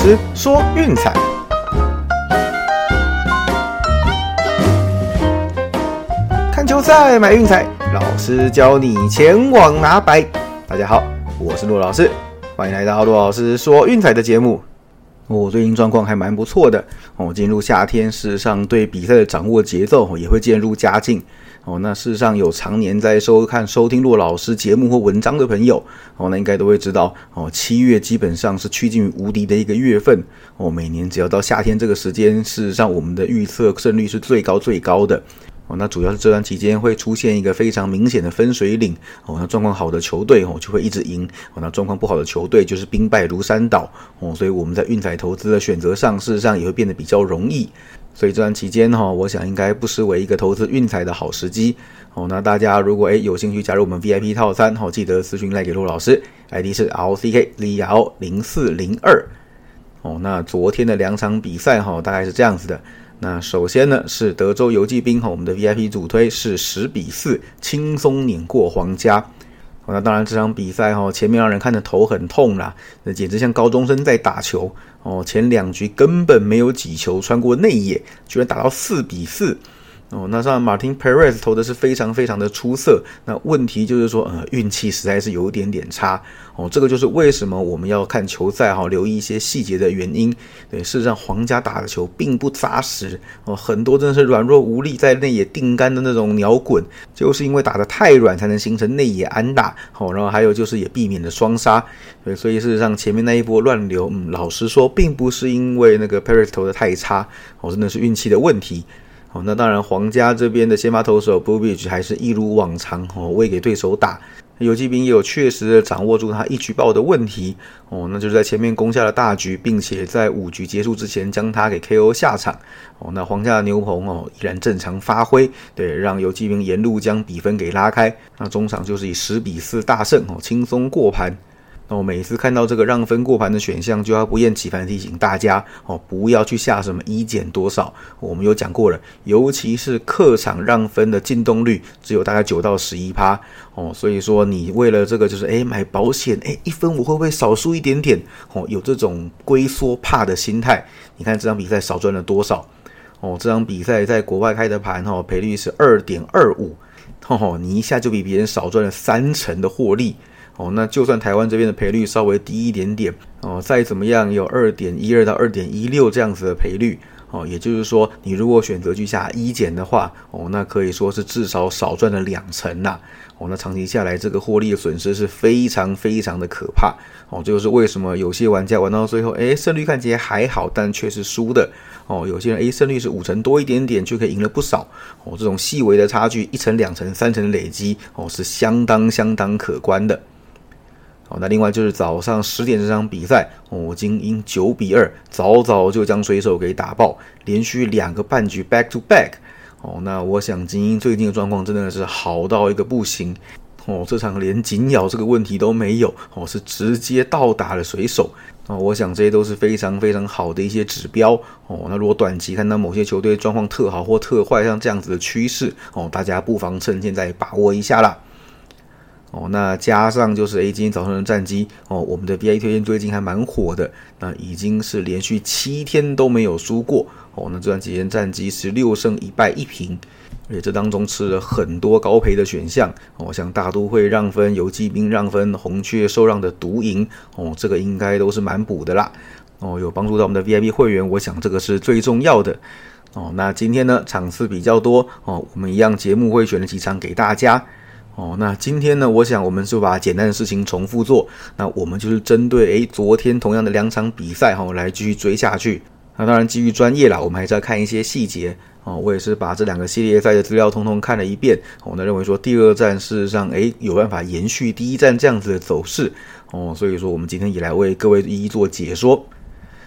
师说运彩，看球赛买运彩，老师教你前往拿白。大家好，我是陆老师，欢迎来到陆老师说运彩的节目。我最近状况还蛮不错的哦，进入夏天，事实上对比赛的掌握节奏也会渐入佳境。哦，那事实上有常年在收看、收听骆老师节目或文章的朋友，哦，那应该都会知道，哦，七月基本上是趋近于无敌的一个月份。哦，每年只要到夏天这个时间，事实上我们的预测胜率是最高最高的。哦，那主要是这段期间会出现一个非常明显的分水岭。哦，那状况好的球队哦就会一直赢。哦，那状况不好的球队就是兵败如山倒。哦，所以我们在运彩投资的选择上，事实上也会变得比较容易。所以这段期间哈，我想应该不失为一个投资运彩的好时机哦。那大家如果诶有兴趣加入我们 VIP 套餐哈，记得私讯来给陆老师，ID 是 LCK L 零四零二哦。那昨天的两场比赛哈，大概是这样子的。那首先呢是德州游骑兵哈，我们的 VIP 主推是十比四轻松碾过皇家。那当然，这场比赛哈，前面让人看的头很痛啦，那简直像高中生在打球哦。前两局根本没有几球穿过内野，居然打到四比四。哦，那像马丁 Perez 投的是非常非常的出色，那问题就是说，呃，运气实在是有一点点差。哦，这个就是为什么我们要看球赛哈，留意一些细节的原因。对，事实上皇家打的球并不扎实，哦，很多真的是软弱无力，在内野定杆的那种鸟滚，就是因为打的太软，才能形成内野安打。哦，然后还有就是也避免了双杀。对，所以事实上前面那一波乱流，嗯，老实说，并不是因为那个 Perez 投的太差，哦，真的是运气的问题。哦，那当然，皇家这边的先发投手 b u b i c h 还是一如往常哦，喂给对手打。游击兵也有确实的掌握住他一举报的问题哦，那就是在前面攻下了大局，并且在五局结束之前将他给 KO 下场哦。那皇家的牛棚哦依然正常发挥，对，让游击兵沿路将比分给拉开。那中场就是以十比四大胜哦，轻松过盘。那我每次看到这个让分过盘的选项，就要不厌其烦提醒大家哦，不要去下什么一减多少。我们有讲过了，尤其是客场让分的进洞率只有大概九到十一趴哦，所以说你为了这个就是诶买保险诶一分我会不会少输一点点哦？有这种龟缩怕的心态，你看这场比赛少赚了多少哦？这场比赛在国外开的盘哈，赔率是二点二五，哦，你一下就比别人少赚了三成的获利。哦，那就算台湾这边的赔率稍微低一点点哦，再怎么样有二点一二到二点一六这样子的赔率哦，也就是说，你如果选择去下一减的话哦，那可以说是至少少赚了两成呐哦，那长期下来这个获利的损失是非常非常的可怕哦，这就是为什么有些玩家玩到最后，哎，胜率看起来还好，但却是输的哦，有些人哎胜率是五成多一点点，却可以赢了不少哦，这种细微的差距，一成、两成、三成的累积哦，是相当相当可观的。哦，那另外就是早上十点这场比赛，哦，精英九比二，早早就将水手给打爆，连续两个半局 back to back。哦，那我想精英最近的状况真的是好到一个不行。哦，这场连紧咬这个问题都没有，哦，是直接倒打了水手。哦，我想这些都是非常非常好的一些指标。哦，那如果短期看到某些球队状况特好或特坏，像这样子的趋势，哦，大家不妨趁现在把握一下啦。哦，那加上就是 A 今天早上的战绩哦，我们的 VA 推荐最近还蛮火的，那已经是连续七天都没有输过哦。那这段期间战绩是六胜一败一平，而且这当中吃了很多高赔的选项哦，像大都会让分、游击兵让分、红雀受让的独赢哦，这个应该都是蛮补的啦哦，有帮助到我们的 VIP 会员，我想这个是最重要的哦。那今天呢场次比较多哦，我们一样节目会选了几场给大家。哦，那今天呢，我想我们就把简单的事情重复做。那我们就是针对诶昨天同样的两场比赛哈，来继续追下去。那当然基于专业啦，我们还是要看一些细节哦。我也是把这两个系列赛的资料通通看了一遍。我呢认为说第二站事实上诶有办法延续第一站这样子的走势哦，所以说我们今天也来为各位一一做解说。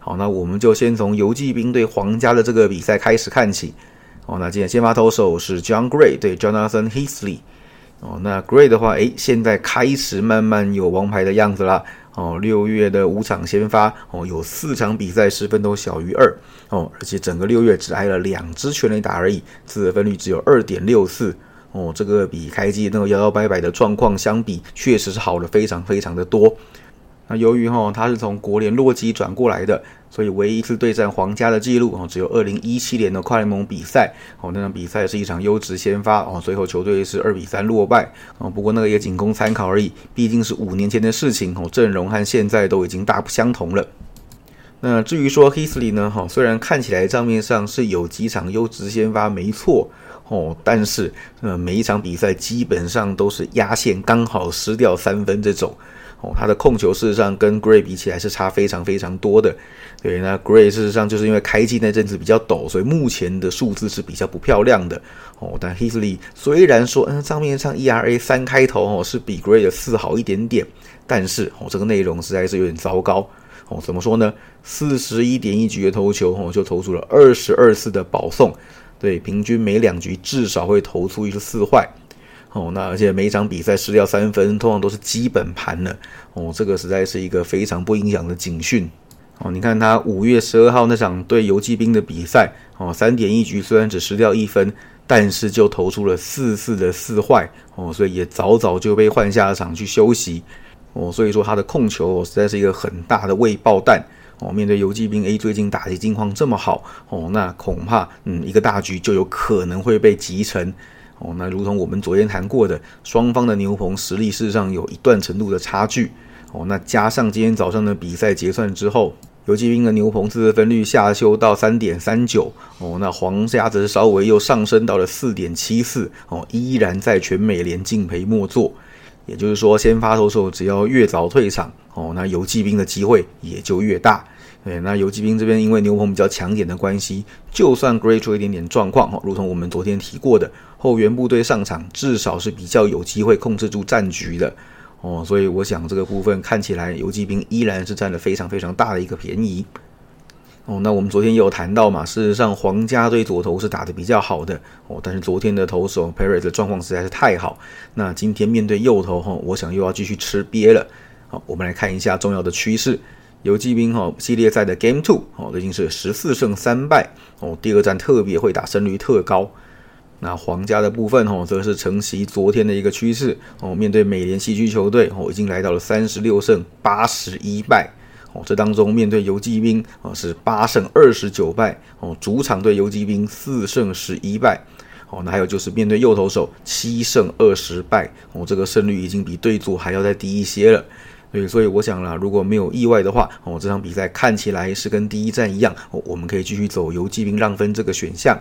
好，那我们就先从游击兵对皇家的这个比赛开始看起。哦，那今天先发投手是 John Gray 对 Jonathan Heasley。哦，那 Gray 的话，诶，现在开始慢慢有王牌的样子啦。哦，六月的五场先发，哦，有四场比赛失分都小于二。哦，而且整个六月只挨了两支全垒打而已，自得分率只有二点六四。哦，这个比开机那个摇摇摆摆的状况相比，确实是好了非常非常的多。那由于哈他是从国联洛基转过来的，所以唯一一次对战皇家的记录哦，只有二零一七年的快联盟比赛哦，那场比赛是一场优质先发哦，最后球队是二比三落败哦。不过那个也仅供参考而已，毕竟是五年前的事情哦，阵容和现在都已经大不相同了。那至于说 Hisley 呢哈，虽然看起来账面上是有几场优质先发没错哦，但是呃每一场比赛基本上都是压线刚好失掉三分这种。哦，他的控球事实上跟 Gray 比起来是差非常非常多的。对，那 Gray 事实上就是因为开季那阵子比较陡，所以目前的数字是比较不漂亮的。哦，但 Hisley 虽然说嗯账面上 ERA 三开头哦是比 Gray 的四好一点点，但是哦这个内容实在是有点糟糕。哦，怎么说呢？四十一点一局的投球哦就投出了二十二次的保送，对，平均每两局至少会投出一次四坏。哦，那而且每一场比赛失掉三分，通常都是基本盘了。哦，这个实在是一个非常不影响的警讯。哦，你看他五月十二号那场对游击兵的比赛，哦，三点一局虽然只失掉一分，但是就投出了四次的四坏。哦，所以也早早就被换下场去休息。哦，所以说他的控球实在是一个很大的未爆弹。哦，面对游击兵 A 最近打击境况这么好，哦，那恐怕嗯一个大局就有可能会被集成。哦，那如同我们昨天谈过的，双方的牛棚实力事实上有一段程度的差距。哦，那加上今天早上的比赛结算之后，游击兵的牛棚自得分率下修到三点三九。哦，那皇家则是稍微又上升到了四点七四。哦，依然在全美联敬陪末座。也就是说，先发投手只要越早退场，哦，那游击兵的机会也就越大。对，那游击兵这边因为牛棚比较强点的关系，就算 Gray 出一点点状况哈，如同我们昨天提过的，后援部队上场至少是比较有机会控制住战局的哦，所以我想这个部分看起来游击兵依然是占了非常非常大的一个便宜哦。那我们昨天也有谈到嘛，事实上皇家队左投是打的比较好的哦，但是昨天的投手 Perry 的状况实在是太好，那今天面对右投哈，我想又要继续吃瘪了。好，我们来看一下重要的趋势。游击兵哈系列赛的 Game Two 哦，已经是十四胜三败哦。第二战特别会打，胜率特高。那皇家的部分哦，则是承袭昨天的一个趋势哦。面对美联西区球队哦，已经来到了三十六胜八十一败哦。这当中面对游击兵哦，是八胜二十九败哦。主场对游击兵四胜十一败哦。那还有就是面对右投手七胜二十败哦，这个胜率已经比对组还要再低一些了。对，所以我想啦，如果没有意外的话，哦，这场比赛看起来是跟第一站一样，哦，我们可以继续走游击兵让分这个选项，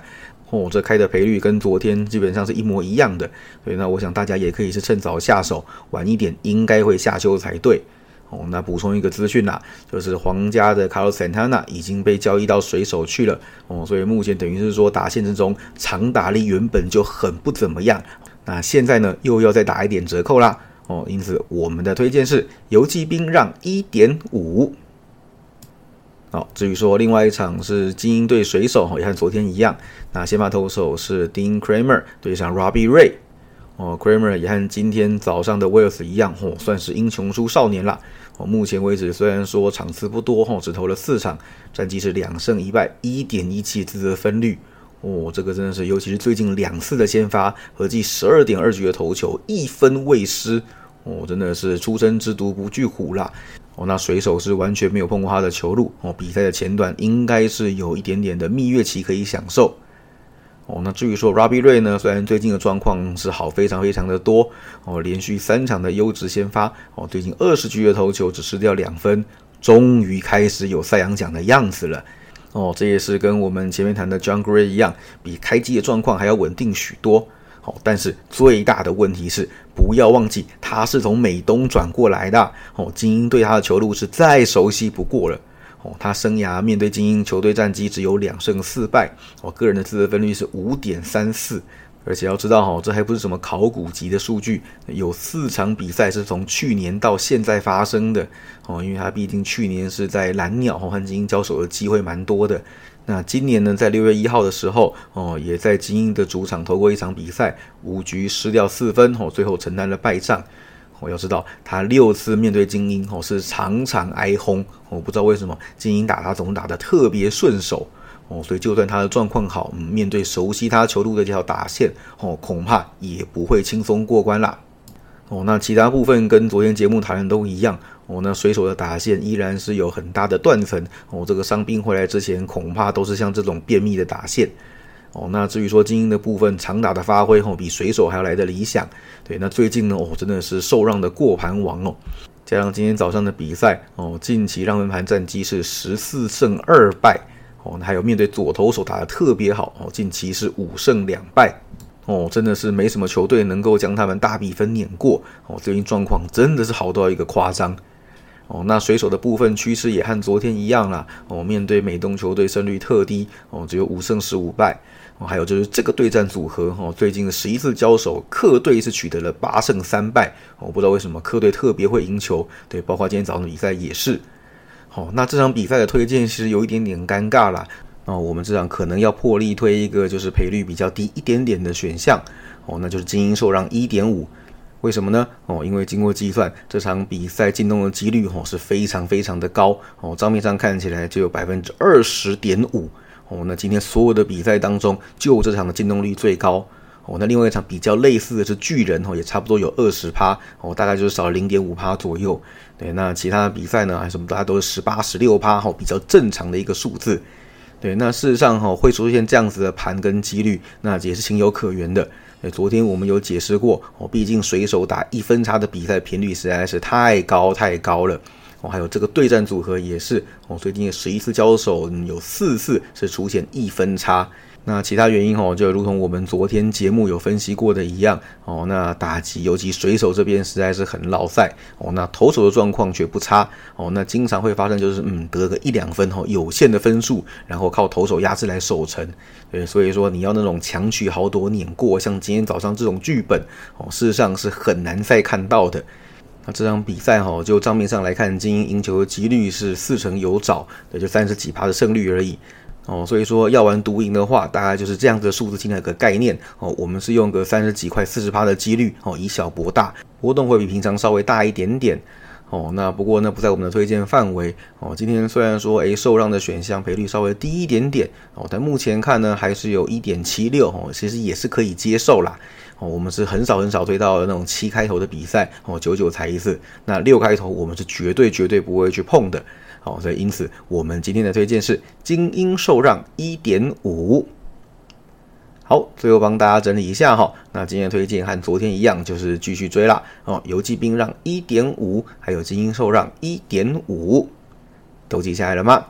哦，这开的赔率跟昨天基本上是一模一样的，所以那我想大家也可以是趁早下手，晚一点应该会下修才对，哦，那补充一个资讯啦，就是皇家的 Carlos Santana 已经被交易到水手去了，哦，所以目前等于是说打线之中长打力原本就很不怎么样，那现在呢又要再打一点折扣啦。哦，因此我们的推荐是游击兵让一点五。好，至于说另外一场是精英队水手，也和昨天一样。那先发投手是 Dean Kramer 对上 Robbie Ray。哦，Kramer 也和今天早上的 Wells 一样，哦，算是英雄出少年了。哦，目前为止虽然说场次不多，哦，只投了四场，战绩是两胜一败，一点一七自责分率。哦，这个真的是，尤其是最近两次的先发，合计十二点二局的投球，一分未失。哦，真的是初生之犊不惧虎啦。哦，那水手是完全没有碰过他的球路。哦，比赛的前段应该是有一点点的蜜月期可以享受。哦，那至于说 Robbie Ray 呢，虽然最近的状况是好非常非常的多。哦，连续三场的优质先发。哦，最近二十局的投球只失掉两分，终于开始有赛扬奖的样子了。哦，这也是跟我们前面谈的 John Gray 一样，比开机的状况还要稳定许多。好，但是最大的问题是，不要忘记他是从美东转过来的。哦，精英对他的球路是再熟悉不过了。哦，他生涯面对精英球队战绩只有两胜四败。哦，个人的自责分率是五点三四。而且要知道哈，这还不是什么考古级的数据，有四场比赛是从去年到现在发生的哦，因为他毕竟去年是在蓝鸟和精英交手的机会蛮多的。那今年呢，在六月一号的时候哦，也在精英的主场投过一场比赛，五局失掉四分哦，最后承担了败仗。我要知道他六次面对精英哦，是场场挨轰，我不知道为什么精英打他总打得特别顺手。哦，所以就算他的状况好，嗯面对熟悉他球路的这条打线，哦，恐怕也不会轻松过关啦。哦，那其他部分跟昨天节目谈的都一样，哦，那水手的打线依然是有很大的断层哦。这个伤兵回来之前，恐怕都是像这种便秘的打线哦。那至于说精英的部分，长打的发挥哦，比水手还要来的理想。对，那最近呢，哦，真的是受让的过盘王哦。加上今天早上的比赛哦，近期让分盘战绩是十四胜二败哦，还有面对左投手打的特别好哦，近期是五胜两败哦，真的是没什么球队能够将他们大比分碾过哦，最近状况真的是好到一个夸张哦。那水手的部分趋势也和昨天一样啦哦，面对美东球队胜率特低哦，只有五胜十五败。哦，还有就是这个对战组合哦，最近的十一次交手，客队是取得了八胜三败。我不知道为什么客队特别会赢球，对，包括今天早上的比赛也是。哦，那这场比赛的推荐其实有一点点尴尬啦。哦，我们这场可能要破例推一个就是赔率比较低一点点的选项。哦，那就是精英受让一点五。为什么呢？哦，因为经过计算，这场比赛进洞的几率哦是非常非常的高。哦，账面上看起来就有百分之二十点五。哦，那今天所有的比赛当中，就这场的进洞率最高。哦，那另外一场比较类似的是巨人，哦，也差不多有二十趴，哦，大概就是少了零点五趴左右。对，那其他的比赛呢，还什么，大家都是十八、十六趴，哈，比较正常的一个数字。对，那事实上，哈，会出现这样子的盘跟几率，那也是情有可原的。对，昨天我们有解释过，哦，毕竟水手打一分差的比赛频率实在是太高太高了。哦，还有这个对战组合也是哦，最近十一次交手有四次是出现一分差。那其他原因哦，就如同我们昨天节目有分析过的一样哦，那打击尤其水手这边实在是很老赛哦，那投手的状况却不差哦，那经常会发生就是嗯得个一两分哦，有限的分数，然后靠投手压制来守城。对，所以说你要那种强取豪夺碾过，像今天早上这种剧本哦，事实上是很难再看到的。那这场比赛哈，就账面上来看，精英赢球的几率是四成有找，也就三十几趴的胜率而已哦。所以说要玩独赢的话，大概就是这样子的数字性的一个概念哦。我们是用个三十几块四十趴的几率哦，以小博大，波动会比平常稍微大一点点哦。那不过呢，不在我们的推荐范围哦。今天虽然说诶受让的选项赔率稍微低一点点哦，但目前看呢还是有一点七六哦，其实也是可以接受啦。哦，我们是很少很少推到那种七开头的比赛哦，九九才一次。那六开头我们是绝对绝对不会去碰的。好，所以因此我们今天的推荐是精英受让一点五。好，最后帮大家整理一下哈。那今天推荐和昨天一样，就是继续追啦。哦，游击兵让一点五，还有精英受让一点五，都记下来了吗？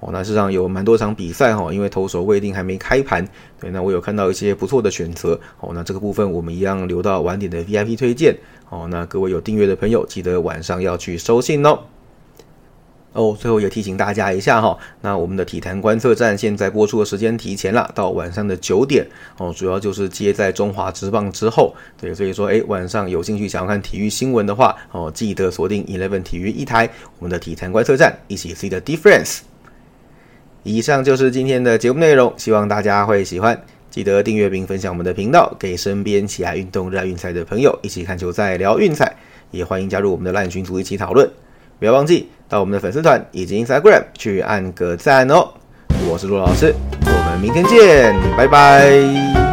哦，那事实上有蛮多场比赛哈，因为投手未定还没开盘，对，那我有看到一些不错的选择。哦，那这个部分我们一样留到晚点的 VIP 推荐。哦，那各位有订阅的朋友，记得晚上要去收信哦。哦，最后也提醒大家一下哈，那我们的体坛观测站现在播出的时间提前了，到晚上的九点。哦，主要就是接在中华职棒之后，对，所以说，哎，晚上有兴趣想要看体育新闻的话，哦，记得锁定 Eleven 体育一台，我们的体坛观测站，一起 see the difference。以上就是今天的节目内容，希望大家会喜欢。记得订阅并分享我们的频道，给身边喜爱运动、热爱运彩的朋友一起看球赛、聊运彩。也欢迎加入我们的烂群组一起讨论。不要忘记到我们的粉丝团以及 Instagram 去按个赞哦。我是陆老师，我们明天见，拜拜。